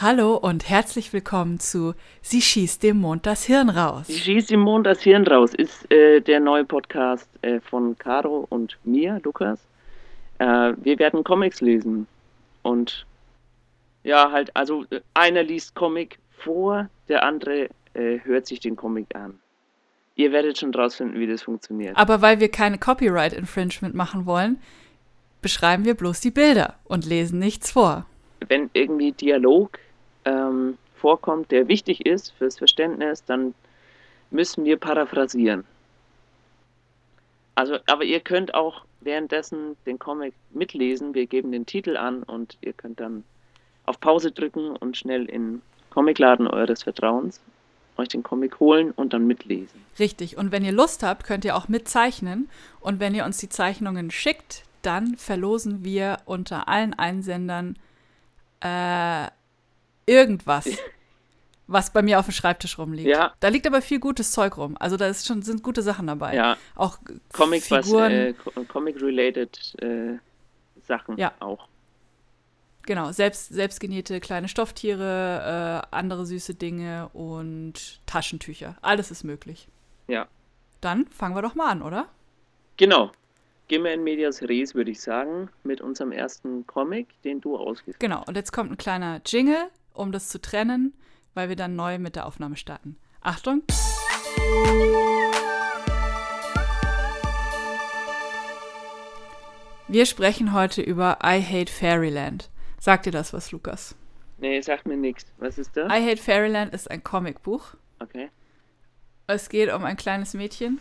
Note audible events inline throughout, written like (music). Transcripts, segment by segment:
Hallo und herzlich willkommen zu Sie schießt dem Mond das Hirn raus. Sie schießt dem Mond das Hirn raus ist äh, der neue Podcast äh, von Caro und mir, Lukas. Äh, wir werden Comics lesen und ja, halt, also äh, einer liest Comic vor, der andere äh, hört sich den Comic an. Ihr werdet schon rausfinden, wie das funktioniert. Aber weil wir keine Copyright Infringement machen wollen, beschreiben wir bloß die Bilder und lesen nichts vor. Wenn irgendwie Dialog ähm, vorkommt, der wichtig ist fürs Verständnis, dann müssen wir paraphrasieren. Also, aber ihr könnt auch währenddessen den Comic mitlesen. Wir geben den Titel an und ihr könnt dann auf Pause drücken und schnell in Comicladen eures Vertrauens euch den Comic holen und dann mitlesen. Richtig. Und wenn ihr Lust habt, könnt ihr auch mitzeichnen. Und wenn ihr uns die Zeichnungen schickt, dann verlosen wir unter allen Einsendern äh, irgendwas, was bei mir auf dem Schreibtisch rumliegt. Ja. Da liegt aber viel gutes Zeug rum. Also da ist schon, sind gute Sachen dabei. Ja. Auch Comic, Figuren. äh, Co- Comic-related äh, Sachen Ja. auch. Genau, selbst, selbstgenähte kleine Stofftiere, äh, andere süße Dinge und Taschentücher. Alles ist möglich. Ja. Dann fangen wir doch mal an, oder? Genau. Gehen wir in Medias Res, würde ich sagen, mit unserem ersten Comic, den du ausgesucht hast. Genau, und jetzt kommt ein kleiner Jingle, um das zu trennen, weil wir dann neu mit der Aufnahme starten. Achtung! Wir sprechen heute über I Hate Fairyland. Sagt dir das was, Lukas? Nee, sagt mir nichts. Was ist da? I Hate Fairyland ist ein Comicbuch. Okay. Es geht um ein kleines Mädchen.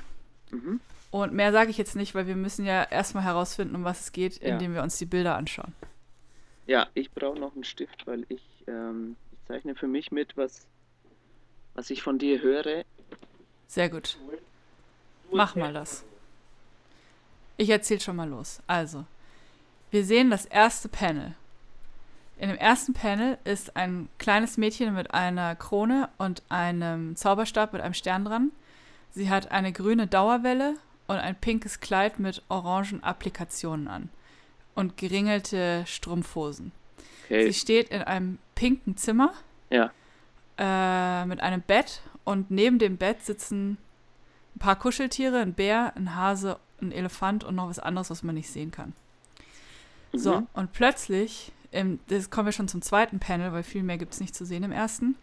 Mhm. Und mehr sage ich jetzt nicht, weil wir müssen ja erstmal herausfinden, um was es geht, Ja. indem wir uns die Bilder anschauen. Ja, ich brauche noch einen Stift, weil ich, ähm, ich zeichne für mich mit, was, was ich von dir höre. Sehr gut. Mach mal das. Ich erzähle schon mal los. Also, wir sehen das erste Panel. In dem ersten Panel ist ein kleines Mädchen mit einer Krone und einem Zauberstab mit einem Stern dran. Sie hat eine grüne Dauerwelle und ein pinkes Kleid mit orangen Applikationen an und geringelte Strumpfhosen. Okay. Sie steht in einem pinken Zimmer Ja. äh, mit einem Bett und neben dem Bett sitzen ein paar Kuscheltiere, ein Bär, ein Hase, ein Elefant und noch was anderes, was man nicht sehen kann. So, Mhm. und plötzlich, im, das kommen wir schon zum zweiten Panel, weil viel mehr gibt es nicht zu sehen im ersten,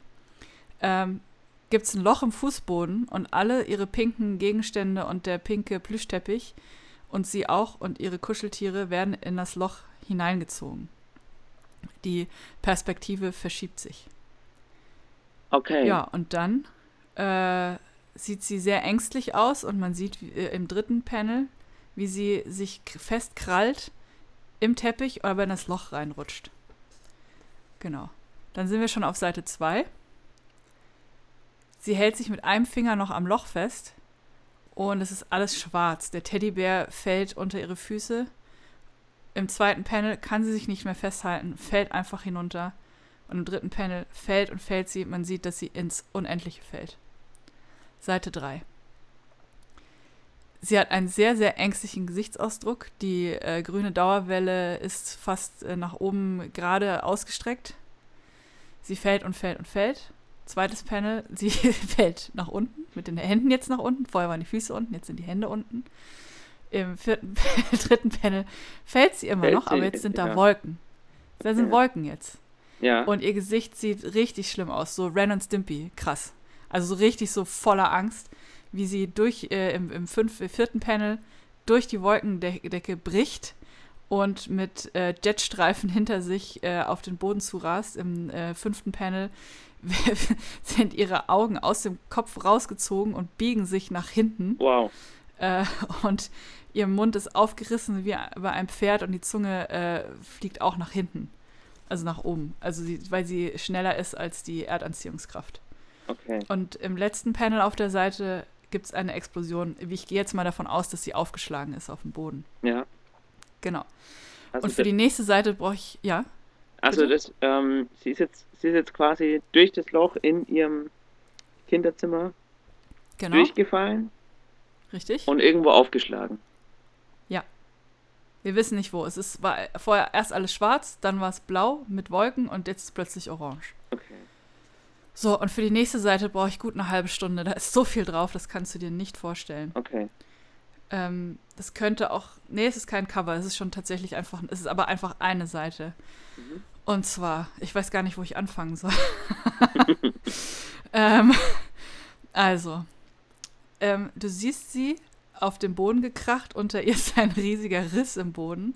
ähm, gibt es ein Loch im Fußboden und alle ihre pinken Gegenstände und der pinke Plüschteppich und sie auch und ihre Kuscheltiere werden in das Loch hineingezogen. Die Perspektive verschiebt sich. Okay. Ja, und dann äh, sieht sie sehr ängstlich aus und man sieht wie, äh, im dritten Panel, wie sie sich festkrallt im Teppich oder in das Loch reinrutscht. Genau. Dann sind wir schon auf Seite 2. Sie hält sich mit einem Finger noch am Loch fest und es ist alles schwarz. Der Teddybär fällt unter ihre Füße. Im zweiten Panel kann sie sich nicht mehr festhalten, fällt einfach hinunter. Und im dritten Panel fällt und fällt sie. Man sieht, dass sie ins Unendliche fällt. Seite 3. Sie hat einen sehr, sehr ängstlichen Gesichtsausdruck. Die äh, grüne Dauerwelle ist fast äh, nach oben gerade ausgestreckt. Sie fällt und fällt und fällt. Zweites Panel, (laughs) sie fällt nach unten, mit den Händen jetzt nach unten. Vorher waren die Füße unten, jetzt sind die Hände unten. Im vierten, (laughs) dritten Panel fällt sie immer Fällt noch, aber sie, jetzt sind da ja. Wolken. Da sind Okay. Wolken jetzt. Ja. Und ihr Gesicht sieht richtig schlimm aus, so Ren und Stimpy, krass. Also so richtig so voller Angst, wie sie durch äh, im, im fünf, äh, vierten Panel durch die Wolkendecke bricht und mit äh, Jetstreifen (laughs) hinter sich äh, auf den Boden zurast. Im äh, fünften Panel (laughs) sind ihre Augen aus dem Kopf rausgezogen und biegen sich nach hinten. wow. Äh, und ihr Mund ist aufgerissen wie bei einem Pferd und die Zunge äh, fliegt auch nach hinten. Also nach oben. Also sie, weil sie schneller ist als die Erdanziehungskraft. Okay. Und im letzten Panel auf der Seite gibt es eine Explosion. Ich gehe jetzt mal davon aus, dass sie aufgeschlagen ist auf dem Boden. Ja. Genau. Also Und für die nächste Seite brauche ich, ja, Also das, ähm, sie ist jetzt, sie ist jetzt quasi durch das Loch in ihrem Kinderzimmer genau, durchgefallen richtig. und irgendwo aufgeschlagen. Wir wissen nicht wo. Es ist, war vorher erst alles schwarz, dann war es blau mit Wolken und jetzt ist plötzlich orange. Okay. So, und für die nächste Seite brauche ich gut eine halbe Stunde. Da ist so viel drauf, das kannst du dir nicht vorstellen. Okay. Ähm, das könnte auch. Nee, es ist kein Cover, es ist schon tatsächlich einfach. Es ist aber einfach eine Seite. Mhm. Und zwar, ich weiß gar nicht, wo ich anfangen soll. (laughs) (laughs) ähm, also, ähm, du siehst sie auf dem Boden gekracht, unter ihr ist ein riesiger Riss im Boden.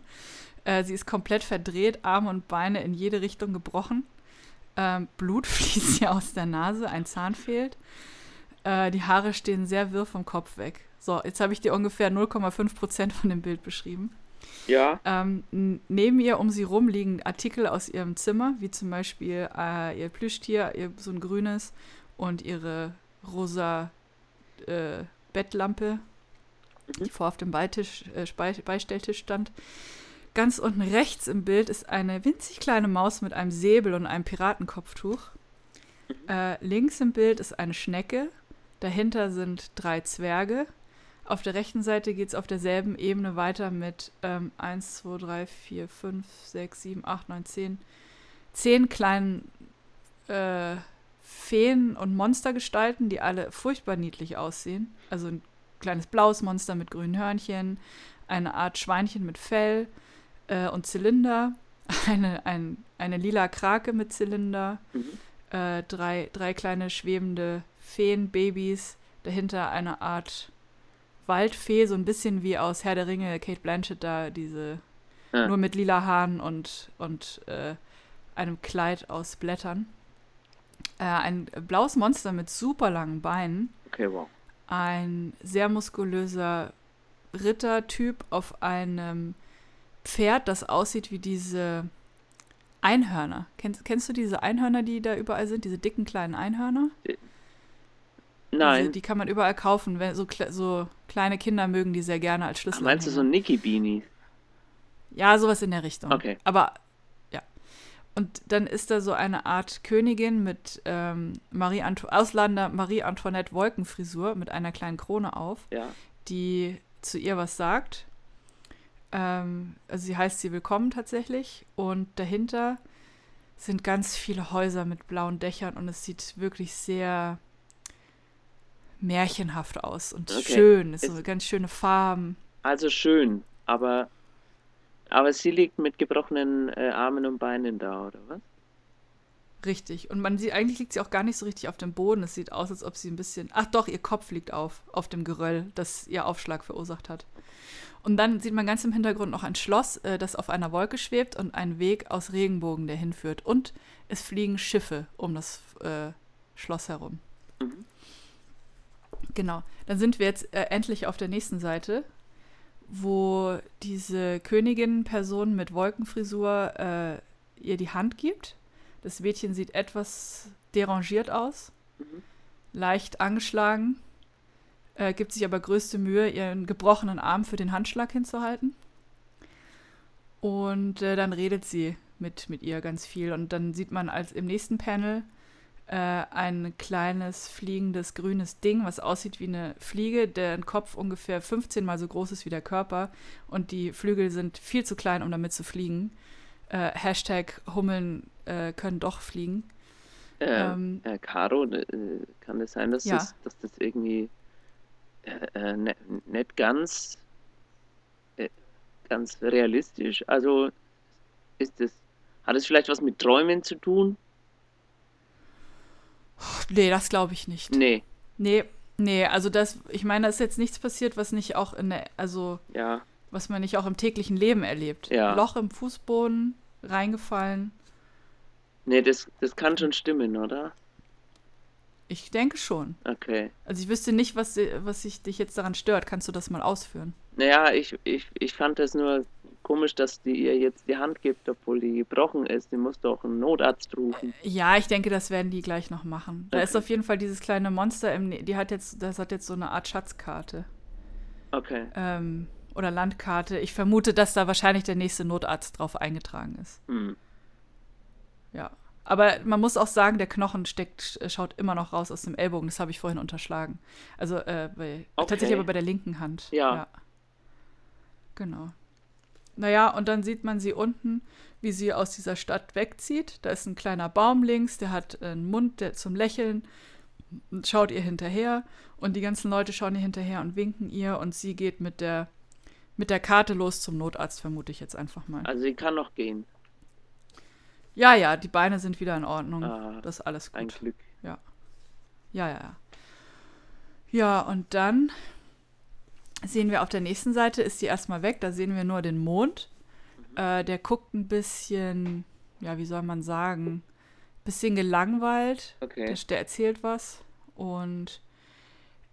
Äh, sie ist komplett verdreht, Arme und Beine in jede Richtung gebrochen. Ähm, Blut (laughs) fließt ihr aus der Nase, ein Zahn fehlt. Äh, die Haare stehen sehr wirr vom Kopf weg. So, jetzt habe ich dir ungefähr 0,5 Prozent von dem Bild beschrieben. Ja. Ähm, neben ihr um sie rum liegen Artikel aus ihrem Zimmer, wie zum Beispiel äh, ihr Plüschtier, ihr, so ein grünes und ihre rosa äh, Bettlampe. Die vor auf dem Beitisch, äh, Beistelltisch stand. Ganz unten rechts im Bild ist eine winzig kleine Maus mit einem Säbel und einem Piratenkopftuch. Äh, links im Bild ist eine Schnecke. Dahinter sind drei Zwerge. Auf der rechten Seite geht es auf derselben Ebene weiter mit ähm, 1, 2, 3, 4, 5, 6, 7, 8, 9, 10. Zehn kleinen äh, Feen- und Monstergestalten, die alle furchtbar niedlich aussehen. Also ein kleines blaues Monster mit grünen Hörnchen, eine Art Schweinchen mit Fell äh, und Zylinder, (laughs) eine, ein, eine lila Krake mit Zylinder, Mhm. äh, drei, drei kleine schwebende Feenbabys, dahinter eine Art Waldfee, so ein bisschen wie aus Herr der Ringe, Kate Blanchett da, diese Ah. nur mit lila Haaren und, und äh, einem Kleid aus Blättern. Äh, ein blaues Monster mit super langen Beinen, Okay, wow. Ein sehr muskulöser Rittertyp auf einem Pferd, das aussieht wie diese Einhörner. Kennst, kennst du diese Einhörner, die da überall sind? Diese dicken kleinen Einhörner? Nein. Diese, die kann man überall kaufen. Wenn, so, so kleine Kinder mögen die sehr gerne als Ach, Schlüssel. meinst du so Nicky Beanies? Ja, sowas in der Richtung. Okay. Aber. Und dann ist da so eine Art Königin mit ähm, Marie Anto Ausländer Marie Antoinette Wolkenfrisur mit einer kleinen Krone auf, Ja. die zu ihr was sagt. Ähm, also sie heißt sie willkommen tatsächlich. Und dahinter sind ganz viele Häuser mit blauen Dächern und es sieht wirklich sehr märchenhaft aus und Okay. schön. Es Ist- so ganz schöne Farben. Also schön, aber, aber sie liegt mit gebrochenen äh, Armen und Beinen da, oder was? Richtig. Und man sieht, eigentlich liegt sie auch gar nicht so richtig auf dem Boden. Es sieht aus, als ob sie ein bisschen. Ach doch, ihr Kopf liegt auf, auf dem Geröll, das ihr Aufschlag verursacht hat. Und dann sieht man ganz im Hintergrund noch ein Schloss, äh, das auf einer Wolke schwebt und einen Weg aus Regenbogen, der hinführt. Und es fliegen Schiffe um das äh, Schloss herum. Mhm. Genau. Dann sind wir jetzt äh, endlich auf der nächsten Seite, wo diese Königin-Person mit Wolkenfrisur äh, ihr die Hand gibt. Das Mädchen sieht etwas derangiert aus, Mhm. leicht angeschlagen, äh, gibt sich aber größte Mühe, ihren gebrochenen Arm für den Handschlag hinzuhalten. Und äh, dann redet sie mit, mit ihr ganz viel. Und dann sieht man als im nächsten Panel äh, ein kleines fliegendes grünes Ding, was aussieht wie eine Fliege, deren Kopf ungefähr 15 mal so groß ist wie der Körper. Und die Flügel sind viel zu klein, um damit zu fliegen. Äh, Hashtag Hummeln äh, können doch fliegen. Äh, Ähm, äh, Caro, äh, kann es sein, dass, Ja. das, dass das irgendwie ne, nicht ganz, ganz realistisch, also ist es, hat es vielleicht was mit Träumen zu tun? Nee, das glaube ich nicht. Nee, Nee, nee, also das, ich meine, da ist jetzt nichts passiert, was nicht auch in der, also ja, was man nicht auch im täglichen Leben erlebt. Ja. Loch im Fußboden, reingefallen. nee, das, das kann schon stimmen, oder? Ich denke schon. Okay. Also ich wüsste nicht, was, was sich dich jetzt daran stört. Kannst du das mal ausführen? Naja, ich, ich, ich fand das nur komisch, dass die ihr jetzt die Hand gibt, obwohl die gebrochen ist. Die muss doch einen Notarzt rufen. Ja, ich denke, das werden die gleich noch machen. Da ist Okay. auf jeden Fall dieses kleine Monster im, Ne- die hat jetzt, das hat jetzt so eine Art Schatzkarte. Okay. Ähm, oder Landkarte. Ich vermute, dass da wahrscheinlich der nächste Notarzt drauf eingetragen ist. Hm. Ja. Aber man muss auch sagen, der Knochen steckt, äh, schaut immer noch raus aus dem Ellbogen. Das habe ich vorhin unterschlagen. Also äh, bei, Okay. tatsächlich aber bei der linken Hand. Ja. Genau. Naja, und dann sieht man sie unten, wie sie aus dieser Stadt wegzieht. Da ist ein kleiner Baum links, der hat einen Mund der zum Lächeln schaut ihr hinterher. Und die ganzen Leute schauen ihr hinterher und winken ihr. Und sie geht mit der, mit der Karte los zum Notarzt, vermute ich jetzt einfach mal. Also sie kann noch gehen. Ja, ja, die Beine sind wieder in Ordnung. Ah, das ist alles gut. Ein Glück. Ja, ja, ja. Ja, und dann sehen wir auf der nächsten Seite, ist die erstmal weg, da sehen wir nur den Mond. Äh, der guckt ein bisschen, ja, wie soll man sagen, bisschen gelangweilt. Okay. Der, der erzählt was. Und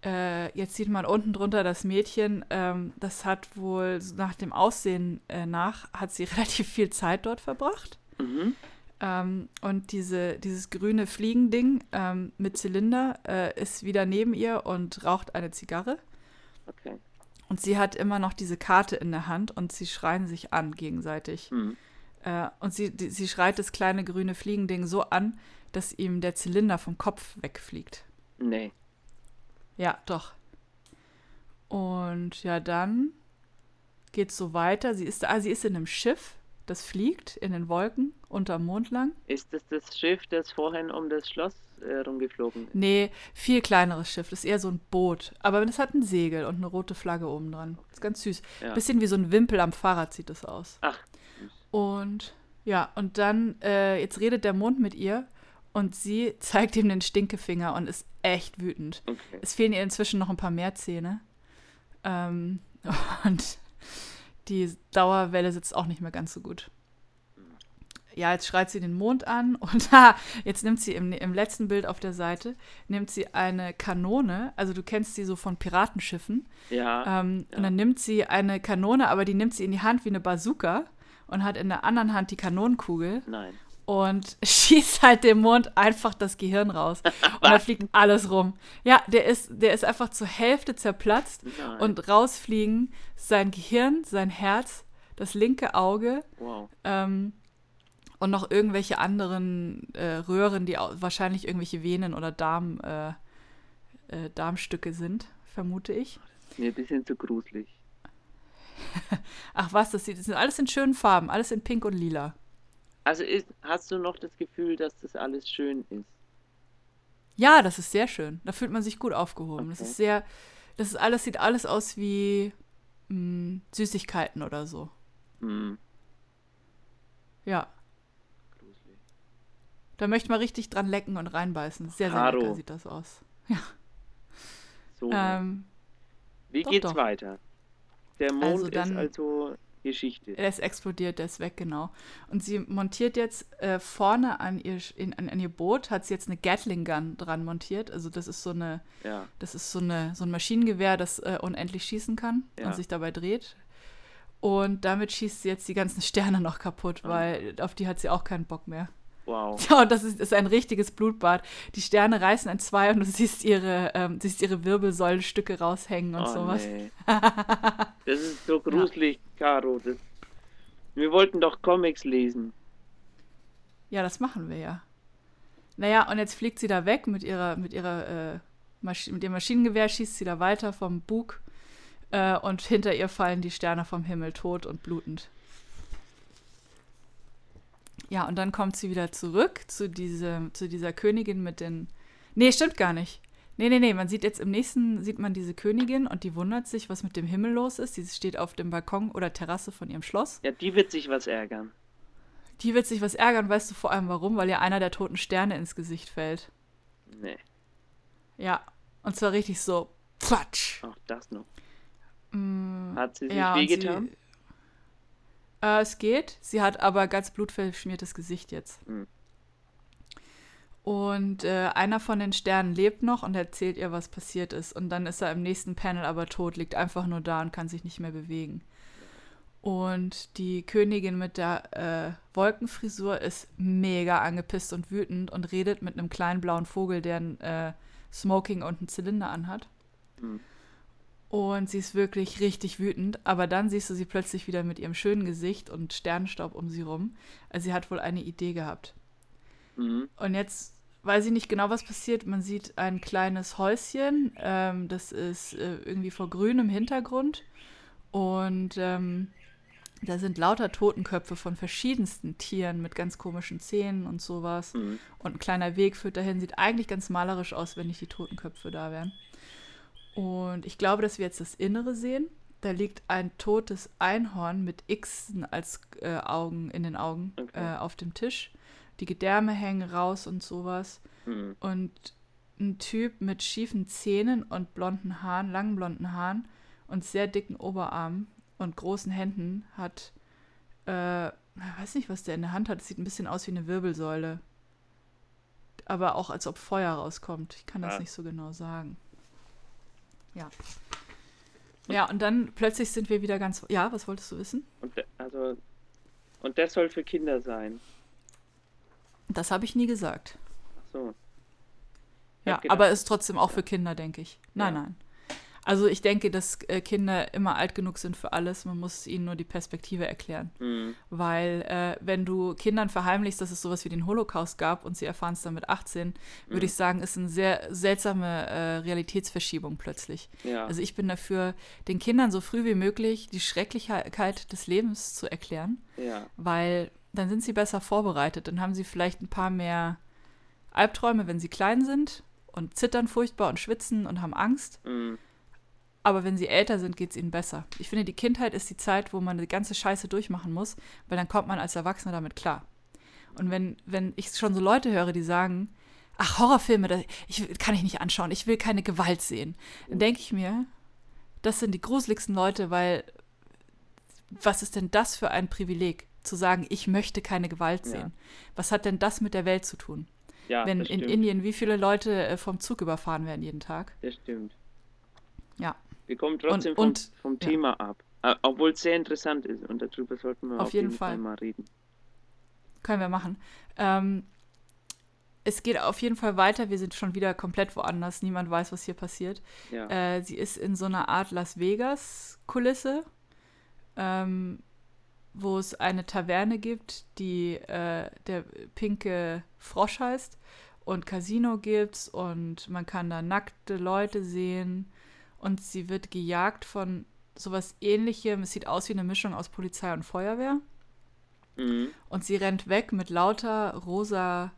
äh, jetzt sieht man unten drunter das Mädchen. Ähm, das hat wohl nach dem Aussehen äh, nach, hat sie (laughs) relativ viel Zeit dort verbracht. Mhm. Ähm, und diese, dieses grüne Fliegending ähm, mit Zylinder äh, ist wieder neben ihr und raucht eine Zigarre. Okay. Und sie hat immer noch diese Karte in der Hand und sie schreien sich an gegenseitig. Mhm. Äh, und sie, die, sie schreit das kleine grüne Fliegending so an, dass ihm der Zylinder vom Kopf wegfliegt. Nee. Ja, doch. Und ja, dann geht's so weiter. Sie ist, ah, sie ist in einem Schiff, das fliegt in den Wolken unterm Mond lang. Ist das das Schiff, das vorhin um das Schloss äh, rumgeflogen ist? Nee, viel kleineres Schiff. Das ist eher so ein Boot. Aber es hat ein Segel und eine rote Flagge oben dran. Ist ganz süß. Ja. Bisschen wie so ein Wimpel am Fahrrad sieht das aus. Ach, Und ja, und dann, äh, jetzt redet der Mond mit ihr und sie zeigt ihm den Stinkefinger und ist echt wütend. okay. Es fehlen ihr inzwischen noch ein paar mehr Zähne. Ähm, (laughs) und die Dauerwelle sitzt auch nicht mehr ganz so gut. Ja, jetzt schreit sie den Mond an (laughs) und ha, jetzt nimmt sie im, im letzten Bild auf der Seite, nimmt sie eine Kanone, also du kennst die so von Piratenschiffen, Ja. ähm, ja. und dann nimmt sie eine Kanone, aber die nimmt sie in die Hand wie eine Bazooka und hat in der anderen Hand die Kanonenkugel Nein. und (laughs) schießt halt dem Mond einfach das Gehirn raus. (laughs) Und da fliegt alles rum. Ja, der ist, der ist einfach zur Hälfte zerplatzt Nein. und rausfliegen sein Gehirn, sein Herz, das linke Auge wow. ähm, und noch irgendwelche anderen äh, Röhren, die wahrscheinlich irgendwelche Venen oder Darm, äh, äh, Darmstücke sind, vermute ich. Mir ein bisschen zu gruselig. (laughs) Ach was, das, sieht, das sind alles in schönen Farben, alles in Pink und Lila. Also ist, hast du noch das Gefühl, dass das alles schön ist? Ja, das ist sehr schön. Da fühlt man sich gut aufgehoben. Das Okay. ist sehr, das ist alles, sieht alles aus wie mh, Süßigkeiten oder so. Hm, Ja. Da möchte man richtig dran lecken und reinbeißen. Sehr, sehr Caro. lecker sieht das aus. (laughs) So. Ähm, Wie doch, geht's doch. weiter? Der Mond Also ist dann- also Geschichte. er ist explodiert, der ist weg, genau. Und sie montiert jetzt äh, vorne an ihr, in, an, an ihr Boot, hat sie jetzt eine Gatling Gun dran montiert. Also das ist so eine, Ja. Das ist so, eine, so ein Maschinengewehr, das äh, unendlich schießen kann Ja. und sich dabei dreht. Und damit schießt sie jetzt die ganzen (laughs) Sterne noch kaputt, Ah. weil auf die hat sie auch keinen Bock mehr. Wow. (laughs) Ja, und das ist, ist ein richtiges Blutbad. Die Sterne reißen in zwei und du siehst ihre, ähm, siehst ihre Wirbelsäulenstücke raushängen und oh, sowas. Nee. (laughs) Das ist so gruselig, Caro. Das, wir wollten doch Comics lesen. Ja, das machen wir ja. Naja, und jetzt fliegt sie da weg mit ihrer, mit ihrer, äh, Masch mit ihrem Maschinengewehr, schießt sie da weiter vom Bug äh, und hinter ihr fallen die Sterne vom Himmel tot und blutend. Ja, und dann kommt sie wieder zurück zu, diese, zu dieser Königin mit den. Nee, stimmt gar nicht. Nee, nee, nee, man sieht jetzt im nächsten, sieht man diese Königin und die wundert sich, was mit dem Himmel los ist. Sie steht auf dem Balkon oder Terrasse von ihrem Schloss. Ja, die wird sich was ärgern. Die wird sich was ärgern, weißt du vor allem warum? Weil ihr einer der toten Sterne ins Gesicht fällt. Nee, Ja, und zwar richtig so, Quatsch. auch das noch. Mm, Hat sie sich ja, wehgetan? Äh, es geht. Sie hat aber ganz blutverschmiertes Gesicht jetzt. Hm. Und äh, einer von den Sternen lebt noch und erzählt ihr, was passiert ist. Und dann ist er im nächsten Panel aber tot, liegt einfach nur da und kann sich nicht mehr bewegen. Und die Königin mit der äh, Wolkenfrisur ist mega angepisst und wütend und redet mit einem kleinen blauen Vogel, der ein äh, Smoking und einen Zylinder anhat. Hm. Und sie ist wirklich richtig wütend, aber dann siehst du sie plötzlich wieder mit ihrem schönen Gesicht und Sternenstaub um sie rum. Also sie hat wohl eine Idee gehabt. Mhm. Und jetzt weiß ich nicht genau, was passiert. Man sieht ein kleines Häuschen, ähm, das ist äh, irgendwie vor grünem Hintergrund. Und ähm, Da sind lauter Totenköpfe von verschiedensten Tieren mit ganz komischen Zähnen und sowas. Mhm. Und ein kleiner Weg führt dahin. Sieht eigentlich ganz malerisch aus, wenn nicht die Totenköpfe da wären. Und ich glaube, dass wir jetzt das Innere sehen. Da liegt ein totes Einhorn mit Xen als äh, Augen in den Augen Okay. äh, auf dem Tisch. Die Gedärme hängen raus und sowas. Mhm. Und ein Typ mit schiefen Zähnen und blonden Haaren, langen blonden Haaren und sehr dicken Oberarmen und großen Händen hat, äh, ich weiß nicht, was der in der Hand hat. Es sieht ein bisschen aus wie eine Wirbelsäule. Aber auch als ob Feuer rauskommt. Ich kann das Ah. nicht so genau sagen. Ja. Ja, und dann plötzlich sind wir wieder ganz. Ja, was wolltest du wissen? Und also und das soll für Kinder sein. Das habe ich nie gesagt. Ach so. Ich Ja, aber ist trotzdem auch für Kinder, denke ich. Nein, Ja. nein. Also ich denke, dass äh, Kinder immer alt genug sind für alles. Man muss ihnen nur die Perspektive erklären. Mhm. Weil äh, wenn du Kindern verheimlichst, dass es sowas wie den Holocaust gab und sie erfahren es dann mit 18, würde Mhm. ich sagen, ist eine sehr seltsame äh, Realitätsverschiebung plötzlich. Ja. Also ich bin dafür, den Kindern so früh wie möglich die Schrecklichkeit des Lebens zu erklären, ja. weil dann sind sie besser vorbereitet. Dann haben sie vielleicht ein paar mehr Albträume, wenn sie klein sind und zittern furchtbar und schwitzen und haben Angst. Mhm. Aber wenn sie älter sind, geht es ihnen besser. Ich finde, die Kindheit ist die Zeit, wo man die ganze Scheiße durchmachen muss, weil dann kommt man als Erwachsener damit klar. Und wenn, wenn ich schon so Leute höre, die sagen, ach, Horrorfilme, das ich, kann ich nicht anschauen, ich will keine Gewalt sehen, dann denke ich mir, das sind die gruseligsten Leute, weil was ist denn das für ein Privileg, zu sagen, ich möchte keine Gewalt Ja. sehen? Was hat denn das mit der Welt zu tun? Ja, wenn in. Indien wie viele Leute äh, vom Zug überfahren werden jeden Tag? Das stimmt. Ja. Wir kommen trotzdem Und- vom, und- vom ja. Thema ab. Äh, Obwohl es sehr interessant ist und darüber sollten wir Auf auf, jeden jeden Fall. Fall. mal reden. Können wir machen. Ähm, es geht auf jeden Fall weiter. Wir sind schon wieder komplett woanders. Niemand weiß, was hier passiert. Ja. Äh, sie ist in so einer Art Las Vegas-Kulisse, ähm, wo es eine Taverne gibt, die äh, der pinke Frosch heißt. Und Casino gibt's und man kann da nackte Leute sehen. Und sie wird gejagt von sowas ähnlichem. Es sieht aus wie eine Mischung aus Polizei und Feuerwehr. Mhm. Und sie rennt weg mit lauter rosa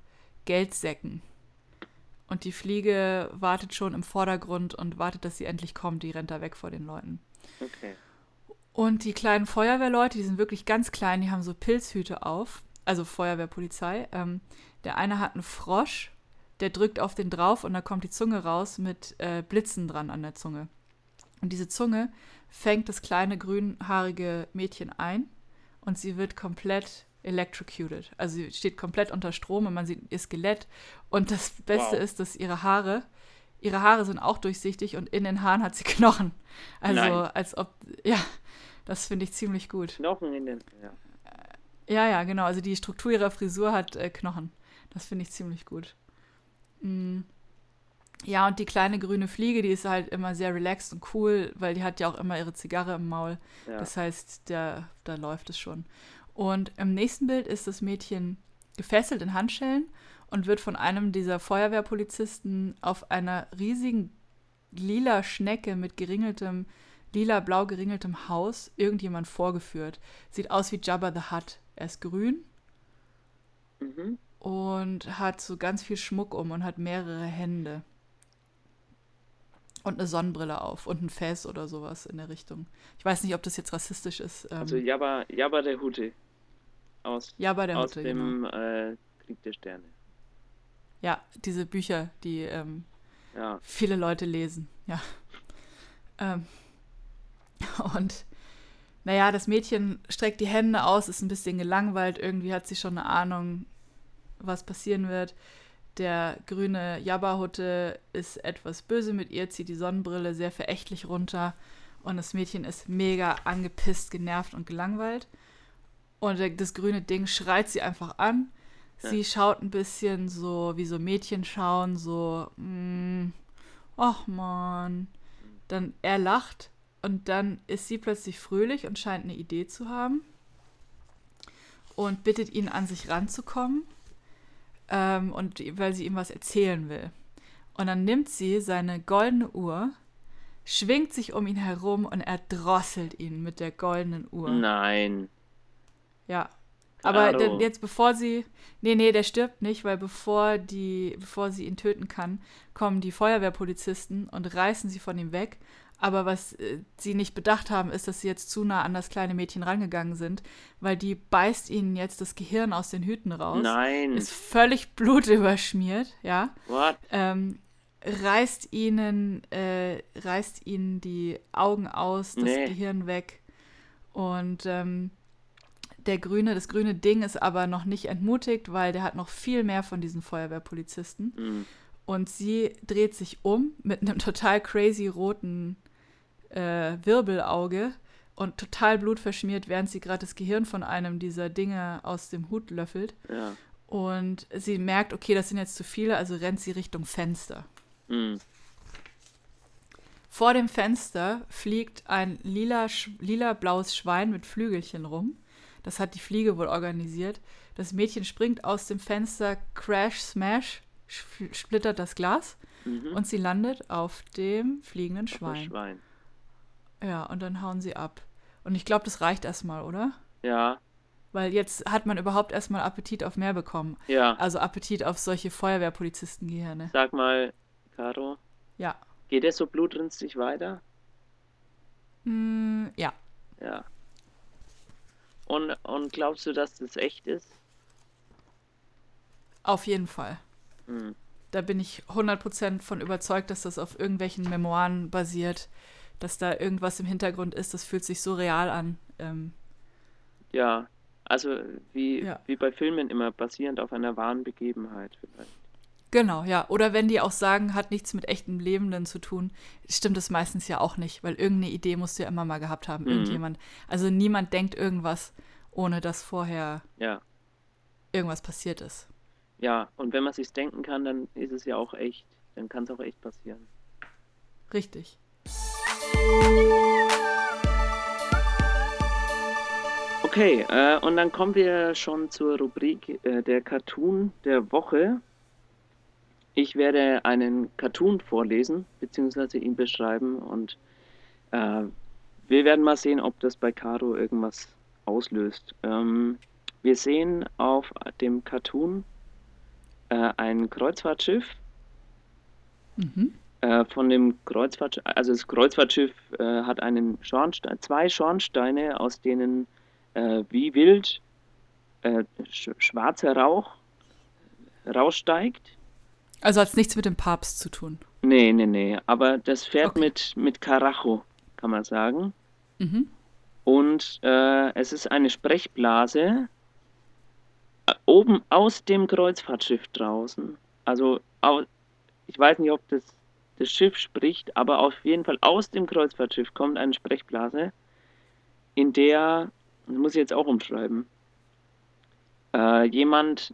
Geldsäcken. Und die Fliege wartet schon im Vordergrund und wartet, dass sie endlich kommt. Die rennt da weg vor den Leuten. Okay. Und die kleinen Feuerwehrleute, die sind wirklich ganz klein, die haben so Pilzhüte auf. Also Feuerwehrpolizei. Ähm, der eine hat einen Frosch, der drückt auf den drauf und da kommt die Zunge raus mit äh, Blitzen dran an der Zunge. Und diese Zunge fängt das kleine grünhaarige Mädchen ein und sie wird komplett electrocuted. Also sie steht komplett unter Strom und man sieht ihr Skelett. Und das Beste Wow. ist, dass ihre Haare, ihre Haare sind auch durchsichtig und in den Haaren hat sie (laughs) Knochen. Also Nein. als ob, ja, das finde ich ziemlich gut. Knochen in den. Ja. Ja, ja, genau. Also die Struktur ihrer Frisur hat äh, Knochen. Das finde ich ziemlich gut. Mm. Ja, und die kleine grüne Fliege, die ist halt immer sehr relaxed und cool, weil die hat ja auch immer ihre Zigarre im Maul. Ja. Das heißt, da, da läuft es schon. Und im nächsten Bild ist das Mädchen gefesselt in Handschellen und wird von einem dieser Feuerwehrpolizisten auf einer riesigen lila Schnecke mit geringeltem, lila-blau geringeltem Haus irgendjemand vorgeführt. Sieht aus wie Jabba the Hutt. Er ist grün Mhm. und hat so ganz viel Schmuck um und hat mehrere Hände. Und eine Sonnenbrille auf und ein Fäß oder sowas in der Richtung. Ich weiß nicht, ob das jetzt rassistisch ist. Ähm, Also Jabba, Jabba der Hutte. Aus, ja, bei der aus genau. dem äh, Krieg der Sterne. Ja, diese Bücher, die ähm, Ja. viele Leute lesen, ja. Ähm, (laughs) und naja, das Mädchen streckt die Hände aus, ist ein bisschen gelangweilt, irgendwie hat sie schon eine Ahnung, was passieren wird. Der grüne Jabba-Hutte ist etwas böse mit ihr, zieht die Sonnenbrille sehr verächtlich runter und das Mädchen ist mega angepisst, genervt und gelangweilt. Und das grüne Ding schreit sie einfach an. Sie schaut ein bisschen so, wie so Mädchen schauen, so, mm, ach man. Dann er lacht und dann ist sie plötzlich fröhlich und scheint eine Idee zu haben und bittet ihn an sich ranzukommen ähm, und weil sie ihm was erzählen will. Und dann nimmt sie seine goldene Uhr, schwingt sich um ihn herum und erdrosselt ihn mit der goldenen Uhr. Nein. Ja. Aber denn jetzt bevor sie. Nee, nee, der stirbt nicht, weil bevor die, bevor sie ihn töten kann, kommen die Feuerwehrpolizisten und reißen sie von ihm weg. Aber was äh, sie nicht bedacht haben, ist, dass sie jetzt zu nah an das kleine Mädchen rangegangen sind, weil die beißt ihnen jetzt das Gehirn aus den Hüten raus. Nein. Ist völlig (laughs) blutüberschmiert, ja. What? Ähm, reißt ihnen, äh, reißt ihnen die Augen aus, das Nee. Gehirn weg. Und ähm, der grüne, das grüne Ding ist aber noch nicht entmutigt, weil der hat noch viel mehr von diesen Feuerwehrpolizisten. Hm. Und sie dreht sich um mit einem (laughs) total crazy roten äh, Wirbelauge und total blutverschmiert, während sie gerade das Gehirn von einem dieser Dinge aus dem Hut löffelt. Ja. Und sie merkt, okay, das sind jetzt zu viele, also rennt sie Richtung Fenster. Hm. Vor dem Fenster fliegt ein lila, sch- lila-blaues Schwein mit Flügelchen rum. Das hat die Fliege wohl organisiert. Das Mädchen springt aus dem Fenster, crash, smash, splittert das Glas Mhm. und sie landet auf dem fliegenden Schwein. Schwein. Ja, und dann hauen sie ab. Und ich glaube, das reicht erstmal, oder? Ja. Weil jetzt hat man überhaupt erstmal Appetit auf mehr bekommen. Ja. Also Appetit auf solche Feuerwehrpolizistengehirne. Sag mal, Caro, Ja. geht der so blutrünstig weiter? Mm, ja. Ja. Und, und glaubst du, dass das echt ist? Auf jeden Fall. Hm. Da bin ich 100% von überzeugt, dass das auf irgendwelchen Memoiren basiert, dass da irgendwas im Hintergrund ist. Das fühlt sich so real an. Ähm, Ja. Also wie, Ja. wie bei Filmen immer, basierend auf einer wahren Begebenheit vielleicht. genau, ja. Oder wenn die auch sagen, hat nichts mit echtem Lebenden zu tun, stimmt es meistens ja auch nicht, weil irgendeine Idee musst du ja immer mal gehabt haben, Mhm. irgendjemand. Also niemand denkt irgendwas, ohne dass vorher Ja. irgendwas passiert ist. Ja, und wenn man sich's denken kann, dann ist es ja auch echt. Dann kann es auch echt passieren. Richtig. Okay, äh, und dann kommen wir schon zur Rubrik äh, der Cartoon der Woche. Ich werde einen Cartoon vorlesen, beziehungsweise ihn beschreiben und äh, wir werden mal sehen, ob das bei Caro irgendwas auslöst. Ähm, wir sehen auf dem Cartoon äh, ein Kreuzfahrtschiff. Mhm. Äh, von dem Kreuzfahrtschiff, also das Kreuzfahrtschiff äh, hat einen Schornstein, zwei Schornsteine, aus denen äh, wie wild äh, sch schwarzer Rauch raussteigt. Also hat es nichts mit dem Papst zu tun. Nee, nee, nee, aber das fährt Okay. mit, mit Karacho, kann man sagen. Mhm. Und äh, es ist eine Sprechblase äh, oben aus dem Kreuzfahrtschiff draußen. Also ich weiß nicht, ob das, das Schiff spricht, aber auf jeden Fall aus dem Kreuzfahrtschiff kommt eine Sprechblase, in der, das muss ich jetzt auch umschreiben, äh, jemand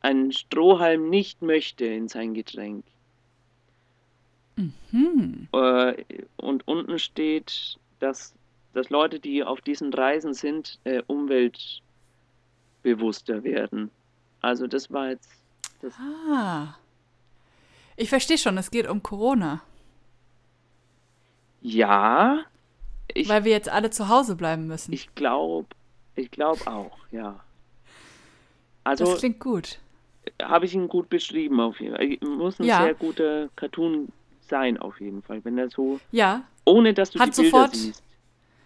einen Strohhalm nicht möchte in sein Getränk. Hm. Äh, und unten steht, dass, dass Leute, die auf diesen Reisen sind, äh, umweltbewusster werden. Also das war jetzt. Das, Ah. Ich verstehe schon, es geht um Corona. ja, ich, weil wir jetzt alle zu Hause bleiben müssen. ich glaube, ich glaube auch, ja. Also das klingt gut. habe ich ihn gut beschrieben auf jeden Fall. Muss ein Ja. sehr guter Cartoon sein auf jeden Fall, wenn er so, Ja, ohne dass du Hat die Bilder sofort- siehst.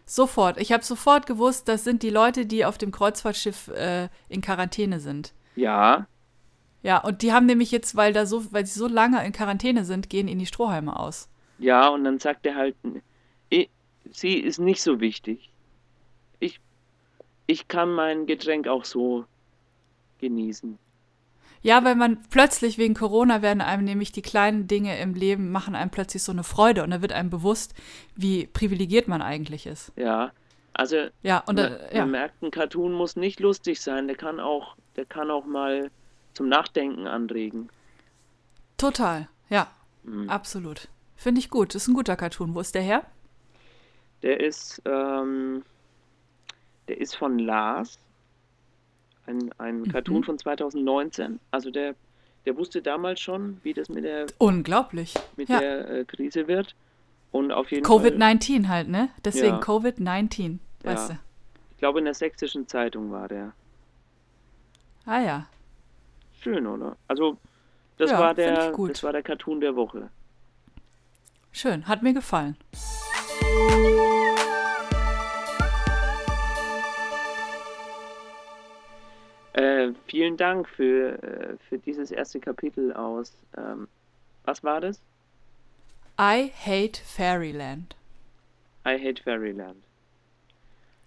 sofort. Ich habe sofort gewusst, das sind die Leute, die auf dem Kreuzfahrtschiff äh, in Quarantäne sind. Ja, Ja, und die haben nämlich jetzt, weil da so, weil sie so lange in Quarantäne sind, gehen ihnen die Strohhalme aus. Ja, und dann sagt er halt, "I- sie ist nicht so wichtig. Ich, ich kann mein Getränk auch so genießen. Ja, weil man plötzlich wegen Corona werden einem nämlich die kleinen Dinge im Leben machen einem plötzlich so eine Freude und da wird einem bewusst, wie privilegiert man eigentlich ist. Ja, also Ja, und man, da, ja, man merkt, ein Cartoon muss nicht lustig sein, der kann auch, der kann auch mal zum Nachdenken anregen. total. Ja, Mhm. absolut. Finde ich gut. Ist ein guter Cartoon. Wo ist der her? Der ist, ähm, der ist von Lars, ein, ein Cartoon Mhm. von 2019. Also der, der wusste damals schon, wie das mit der Unglaublich. mit Ja. der äh, Krise wird. Und auf jeden Fall, Covid-19 halt, ne? Deswegen Ja. Covid-19, weißt Ja. du. ich glaube in der sächsischen Zeitung war der. Ah ja. Schön, oder? Also, das Ja, war der, das war der Cartoon der Woche. Schön, hat mir gefallen. Äh, vielen Dank für, äh, für dieses erste Kapitel aus. Ähm, was war das? I hate Fairyland. I Hate Fairyland.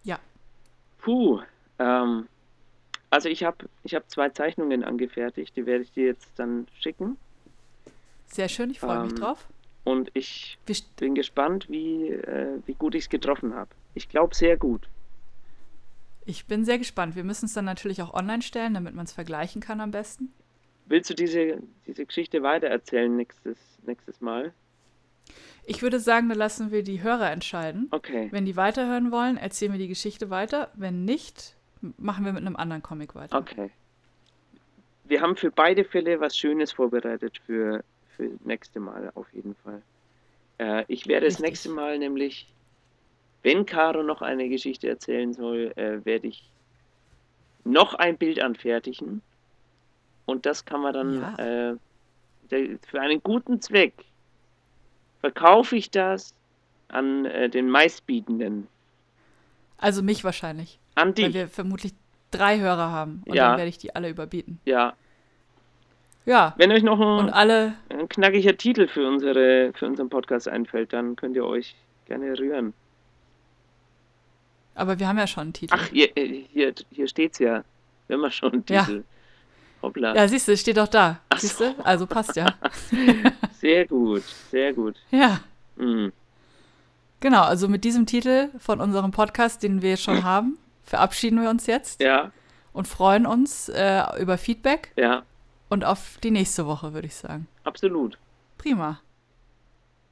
Ja. Puh. Ähm, also ich habe ich hab zwei Zeichnungen angefertigt, die werde ich dir jetzt dann schicken. Sehr schön, ich freue mich Ähm, drauf. Und ich bin gespannt, wie, äh, wie gut ich es getroffen habe. Ich glaube sehr gut. Ich bin sehr gespannt. Wir müssen es dann natürlich auch online stellen, damit man es vergleichen kann am besten. Willst du diese, diese Geschichte weitererzählen nächstes, nächstes Mal? Ich würde sagen, da lassen wir die Hörer entscheiden. Okay. Wenn die weiterhören wollen, erzählen wir die Geschichte weiter. Wenn nicht, machen wir mit einem anderen Comic weiter. Okay. Wir haben für beide Fälle was Schönes vorbereitet für, für nächste Mal auf jeden Fall. Äh, ich werde das Richtig. nächste Mal nämlich, wenn Caro noch eine Geschichte erzählen soll, äh, werde ich noch ein Bild anfertigen. Und das kann man dann Ja. äh, der, für einen guten Zweck verkaufe ich das an äh, den meistbietenden. Also mich wahrscheinlich. An Weil dich. wir vermutlich drei Hörer haben. Und Ja. dann werde ich die alle überbieten. Ja. Ja. Wenn euch noch Und ein, alle, ein knackiger Titel für, unsere, für unseren Podcast einfällt, dann könnt ihr euch gerne rühren. aber wir haben ja schon einen Titel. Ach, hier, äh, hier, hier steht's ja. Wir haben ja schon einen Ja. Titel. Hoppla. Ja, siehst du, steht doch da. Ach Siehst so. du? Also passt ja. (laughs) Sehr gut, sehr gut. Ja. Mhm. Genau, also mit diesem Titel von unserem Podcast, den wir schon haben, verabschieden wir uns jetzt Ja, und freuen uns äh, über Feedback ja, und auf die nächste Woche, würde ich sagen. absolut. Prima.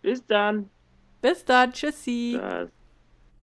Bis dann. Bis dann. Tschüssi. Das.